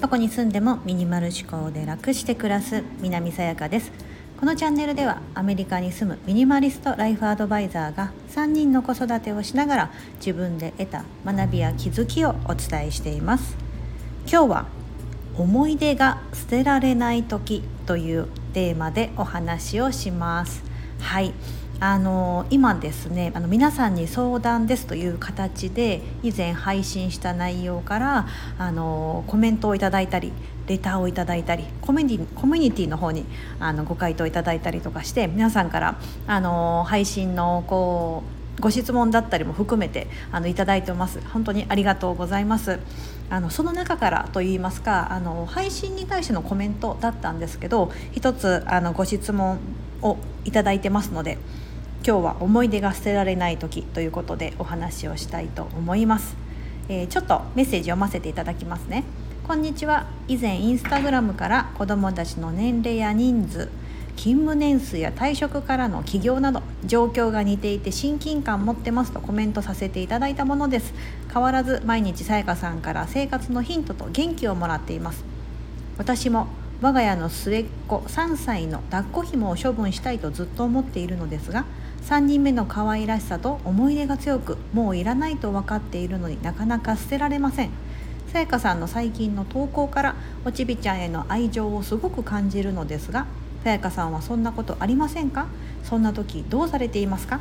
どこに住んでもミニマル思考で楽して暮らす南さやかです。このチャンネルではアメリカに住むミニマリストライフアドバイザーが3人の子育てをしながら自分で得た学びや気づきをお伝えしています。今日は思い出が捨てられない時というテーマでお話をします。はい。あの今ですねあの皆さんに相談ですという形で以前配信した内容からあのコメントをいただいたりレターをいただいたりコミュニコミュニティの方にあのご回答いただいたりとかして皆さんからあの配信のこうご質問だったりも含めてあのいただいてます。本当にありがとうございます。あのその中からといいますかあの配信に対してのコメントだったんですけど一つあのご質問をいただいてますので今日は思い出が捨てられない時ということでお話をしたいと思います、えー、ちょっとメッセージ読ませていただきますね。こんにちは。以前インスタグラムから子どもたちの年齢や人数勤務年数や退職からの起業など状況が似ていて親近感持ってますとコメントさせていただいたものです。変わらず毎日さやかさんから生活のヒントと元気をもらっています。私も我が家の末っ子3歳の抱っこ紐を処分したいとずっと思っているのですが3人目の可愛らしさと思い出が強くもういらないと分かっているのになかなか捨てられません。さやかさんの最近の投稿からおちびちゃんへの愛情をすごく感じるのですがさやかさんはそんなことありませんか？そんな時どうされていますか？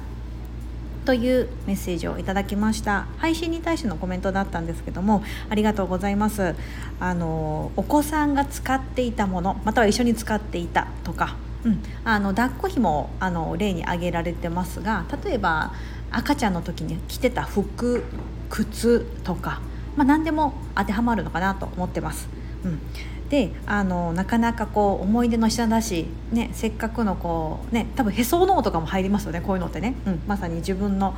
というメッセージをいただきました。配信に対してのコメントだったんですけどもありがとうございます。あのお子さんが使っていたものまたは一緒に使っていたとかうん、あの抱っこひもあの例に挙げられてますが例えば赤ちゃんの時に着てた服靴とか、まあ、何でも当てはまるのかなと思ってます。うん、であのなかなかこう思い出の品だし、ね、せっかくのこうね多分へその緒とかも入りますよねこういうのってね、うん、まさに自分の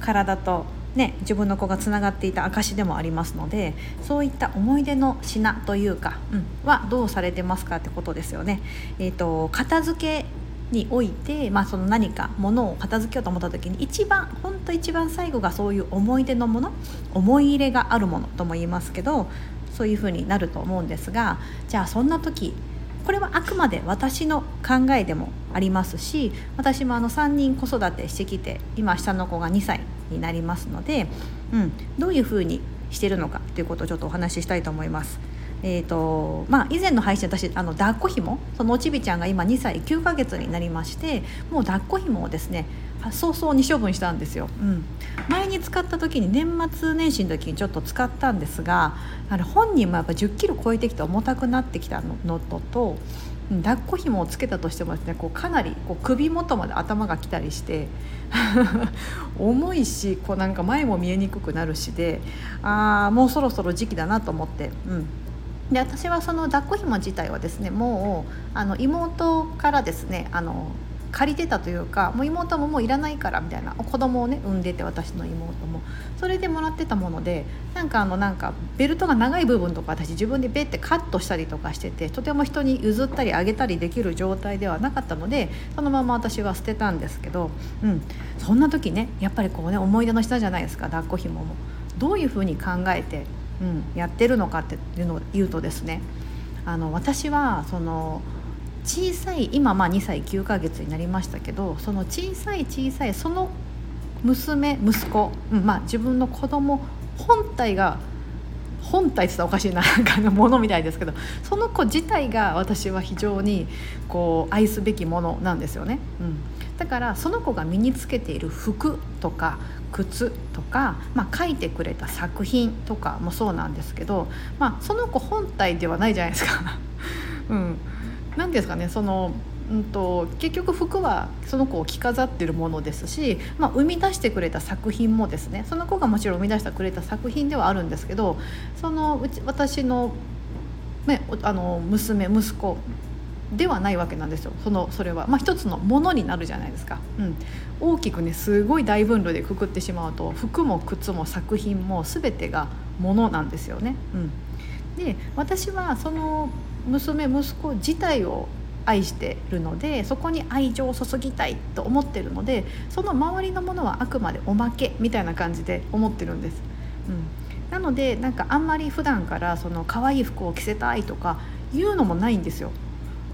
体とね、自分の子がつながっていた証でもありますのでそういった思い出の品というか、うん、はどうされてますかってことですよね。えーと、片付けにおいて、まあ、その何かものを片付けようと思った時に一番本当一番最後がそういう思い出のもの思い入れがあるものとも言いますけどそういうふうになると思うんですがじゃあそんな時これはあくまで私の考えでもありますし私もあの3人子育てしてきて今下の子が2歳になりますので、うん、どういうふうにしてるのかということをちょっとお話ししたいと思います。えーとまあ、以前の配信私あの抱っこひもそのおちびちゃんが今2歳9ヶ月になりましてもう抱っこひもをですね早々に処分したんですよ、うん、前に使った時に年末年始の時にちょっと使ったんですがあれ本人もやっぱ1 0キロ超えてきて重たくなってきたのとと抱っこ紐をつけたとしてもですねこうかなりこう首元まで頭が来たりして 重いしこうなんか前も見えにくくなるしであもうそろそろ時期だなと思って。うんで私はその抱っこ紐自体はですねもうあの妹からですねあの借りてたというかもう妹ももういらないからみたいな子供をね産んでて私の妹もそれでもらってたものでなんかあのなんかベルトが長い部分とか私自分でベッてカットしたりとかしててとても人に譲ったりあげたりできる状態ではなかったのでそのまま私は捨てたんですけど、うん、そんな時ねやっぱりこうね思い出の下じゃないですか抱っこひもも。どういうふうに考えて、うん、やってるのかっていうのを言うとですねあの私はその小さい今まあ2歳9ヶ月になりましたけどその小さい小さいその娘息子、うんまあ、自分の子供本体が本体って言ったらおかしいななんかものみたいですけどその子自体が私は非常にこう愛すべきものなんですよね、うん、だからその子が身につけている服とか靴とか、まあ、書いてくれた作品とかもそうなんですけど、まあ、その子本体ではないじゃないですか。うん。何ですかねそのうんと、結局服はその子を着飾ってるものですし、まあ、生み出してくれた作品もですねその子がもちろん生み出してくれた作品ではあるんですけどそのうち私の,、ね、あの娘息子ではないわけなんですよ。そのそれは、まあ、一つのものになるじゃないですか、うん、大きくねすごい大分類でくくってしまうと服も靴も作品も全てがものなんですよね。うん、で私はその娘息子自体を愛してるのでそこに愛情を注ぎたいと思ってるのでその周りのものはあくまでおまけみたいな感じで思ってるんです。うん、なのでなんかあんまり普段からその可愛い服を着せたいとか言うのもないんですよ。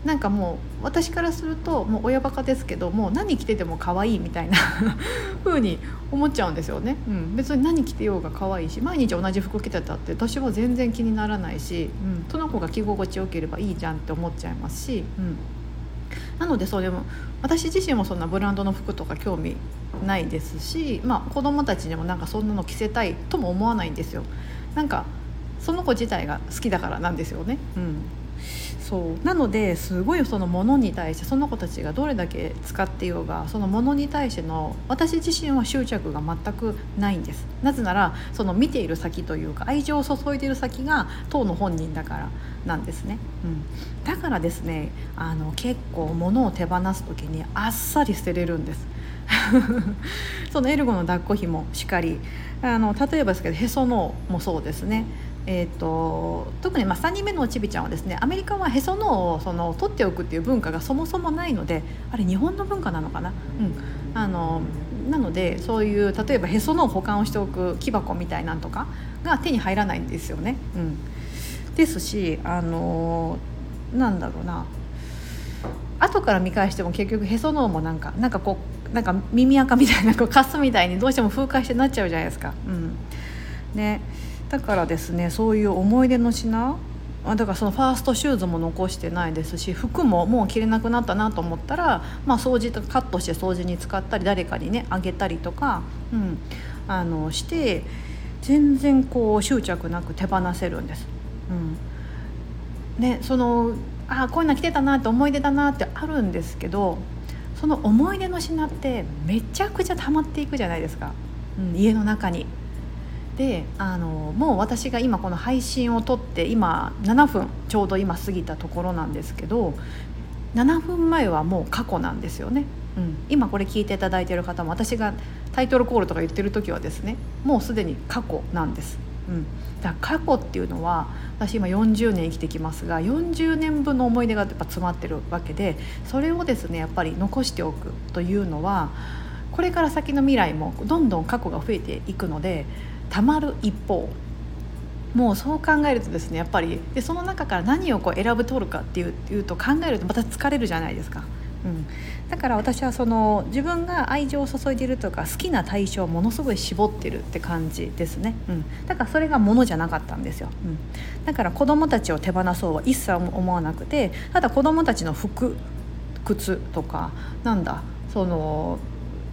なんかもう私からするともう親バカですけどもう何着てても可愛いみたいな 風に思っちゃうんですよね、うん、別に何着てようが可愛いし毎日同じ服着てたって私は全然気にならないし、うん、その子が着心地よければいいじゃんって思っちゃいますし、うん、なのでそれも私自身もそんなブランドの服とか興味ないですし、まあ、子供たちにもなんかそんなの着せたいとも思わないんですよ。なんかその子自体が好きだからなんですよね。うん。そう。なのですごいそのものに対してその子たちがどれだけ使っていようがそのものに対しての私自身は執着が全くないんです。なぜならその見ている先というか愛情を注いでいる先が当の本人だからなんですね、うん、だからですねあの結構物を手放す時にあっさり捨てれるんです。そのエルゴの抱っこひもしかり。あの例えばですけどへそのもそうですね。えーと、特にまあ3人目のちびちゃんはですねアメリカはへその緒をその取っておくっていう文化がそもそもないのであれ日本の文化なのかな、うん、あのなのでそういう例えばへその緒を保管をしておく木箱みたいなんとかが手に入らないんですよね。うん、ですしあのなんだろうな。後から見返しても結局へその緒もなんかなんかこうなんか耳垢みたいなこうカスみたいにどうしても風化してなっちゃうじゃないですか。うん、ね。だからですねそういう思い出の品だからそのファーストシューズも残してないですし服ももう着れなくなったなと思ったら、まあ、掃除とカットして掃除に使ったり誰かにねあげたりとか、うん、あのして全然こう執着なく手放せるんです。うん、ねそのあこういうの着てたなって思い出だなってあるんですけどその思い出の品ってめちゃくちゃ溜まっていくじゃないですか、うん、家の中に。であのもう私が今この配信を撮って今7分ちょうど今過ぎたところなんですけど7分前はもう過去なんですよね、うん、今これ聞いていただいている方も私がタイトルコールとか言ってる時はですねもうすでに過去なんです、うん、だから過去っていうのは私今40年生きてきますが40年分の思い出がやっぱ詰まってるわけでそれをですねやっぱり残しておくというのはこれから先の未来もどんどん過去が増えていくのでたまる一方。もうそう考えるとですねやっぱりでその中から何をこう選ぶ取るかっていういうと考えるとまた疲れるじゃないですか。うん、だから私はその自分が愛情を注いでいるとか好きな対象をものすごい絞ってるって感じですね、うん、だからそれがものじゃなかったんですよ、うん、だから子供たちを手放そうは一切思わなくてただ子供たちの服靴とかなんだその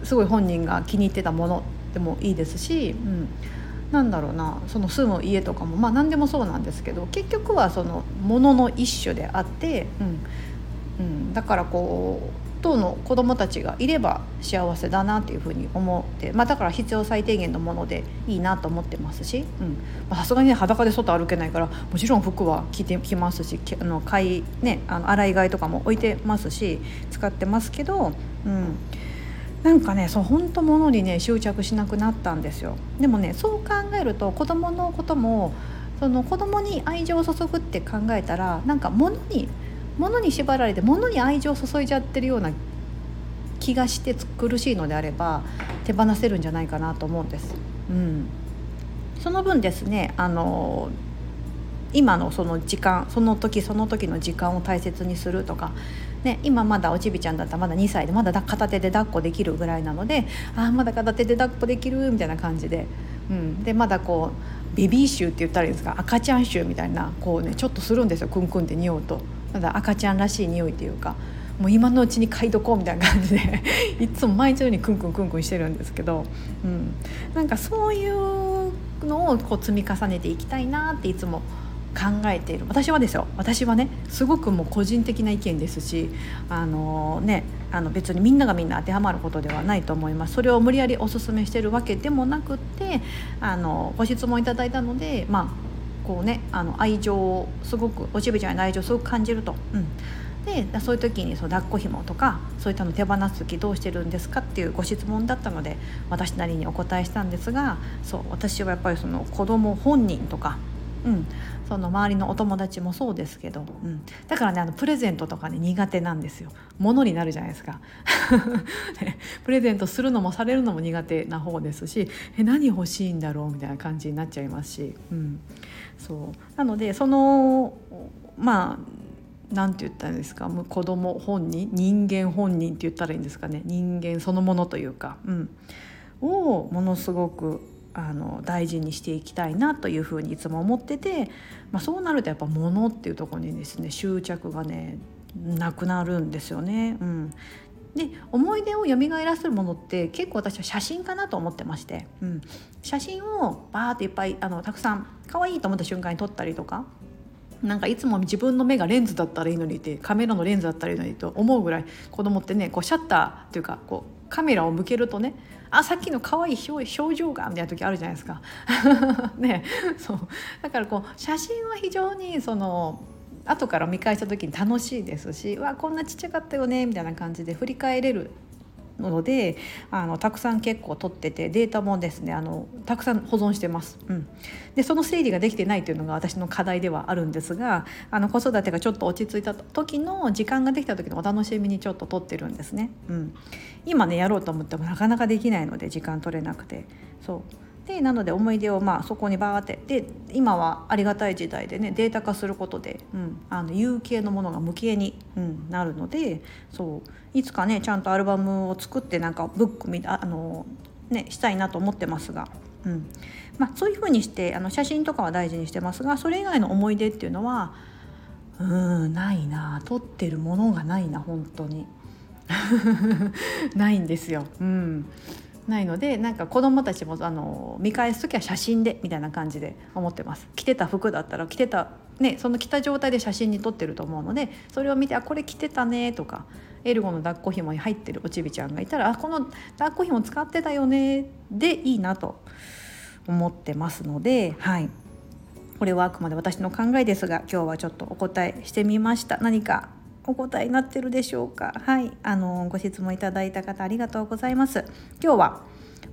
すごい本人が気に入ってたものでもいいですし、うん、なんだろうなその住む家とかもまあ何でもそうなんですけど結局はそのものの一種であって、うんうん、だからこう当の子供たちがいれば幸せだなっていうふうに思って、まあ、だから必要最低限のものでいいなと思ってますしさすがにね裸で外歩けないからもちろん服は着てきますしあの買い、ね、あの洗い替えとかも置いてますし使ってますけど。うんなんかねそう本当物にね執着しなくなったんですよでもねそう考えると子供のこともその子供に愛情を注ぐって考えたらなんか物に物に縛られて物に愛情を注いじゃってるような気がして苦しいのであれば手放せるんじゃないかなと思うんです。うん、その分ですねあの今のその時間その時その時の時間を大切にするとかね、今まだおちびちゃんだったらまだ2歳でまだ片手で抱っこできるぐらいなのであまだ片手で抱っこできるみたいな感じで,、うん、でまだこうベビー臭って言ったらいいですか赤ちゃん臭みたいなこうねちょっとするんですよクンクンって匂うと。ただ赤ちゃんらしい匂いっていうかもう今のうちに嗅いどこうみたいな感じで いつも毎日のようにクンクンクンクンしてるんですけど、うん、なんかそういうのをこう積み重ねていきたいなっていつも思考えている。私はですよ。私はねすごくもう個人的な意見ですしあのねあの別にみんながみんな当てはまることではないと思います。それを無理やりお勧めしてるわけでもなくってあのご質問いただいたのでまあこうねあの愛情をすごくおしべちゃんの愛情をすごく感じると。うん。でそういう時にそう抱っこ紐とかそういったの手放す時どうしてるんですかっていうご質問だったので私なりにお答えしたんですがそう私はやっぱりその子供本人とかうん、その周りのお友達もそうですけど、うん、だからねあのプレゼントとかね苦手なんですよ。物になるじゃないですか。プレゼントするのもされるのも苦手な方ですしえ何欲しいんだろうみたいな感じになっちゃいますし、うん、そう。なのでそのまあ何て言ったんですか。子供本人人間本人って言ったらいいんですかね。人間そのものというか、うん、をものすごくあの大事にしていきたいなというふうにいつも思ってて、まあ、そうなるとやっぱ物っていうところにですね執着がねなくなるんですよね。うん、で思い出を蘇らせるものって結構私は写真かなと思ってまして、うん、写真をバーっていっぱいあのたくさん可愛いと思った瞬間に撮ったりとかなんかいつも自分の目がレンズだったらいいのにってカメラのレンズだったらいいのにと思うぐらい子供ってねこうシャッターっていうかこうカメラを向けるとねあさっきの可愛い表情がみたいな時あるじゃないですか。ねそうだからこう写真は非常にその後から見返した時に楽しいですしわこんなちっちゃかったよねみたいな感じで振り返れるのであのたくさん結構取っててデータもですねあのたくさん保存してます、うん、でその整理ができてないというのが私の課題ではあるんですがあの子育てがちょっと落ち着いた時の時間ができた時のお楽しみにちょっと取ってるんですね、うん、今ねやろうと思ってもなかなかできないので時間取れなくて。そう。でなので思い出をまあそこにバーってで今はありがたい時代でねデータ化することで、うん、あの有形のものが無形に、うん、なるのでそういつかねちゃんとアルバムを作ってなんかブックみあの、ね、したいなと思ってますが。うんまあ、そういうふうにしてあの写真とかは大事にしてますがそれ以外の思い出っていうのはうんないな撮ってるものがないな本当に ないんですよ。うんないのでなんか子供たちもあの見返す時は写真でみたいな感じで思ってます。着てた服だったら着てたねその着た状態で写真に撮ってると思うのでそれを見てあこれ着てたねとかエルゴの抱っこ紐に入ってるおちびちゃんがいたらあこの抱っこ紐使ってたよねでいいなと思ってますのではい。これはあくまで私の考えですが今日はちょっとお答えしてみました。何かお答えになってるでしょうか。はい。あのご質問いただいた方ありがとうございます。今日は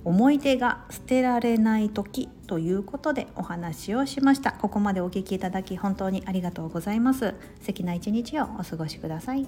思い出が捨てられない時ということでお話をしました。ここまでお聞きいただき本当にありがとうございます。素敵な一日をお過ごしください。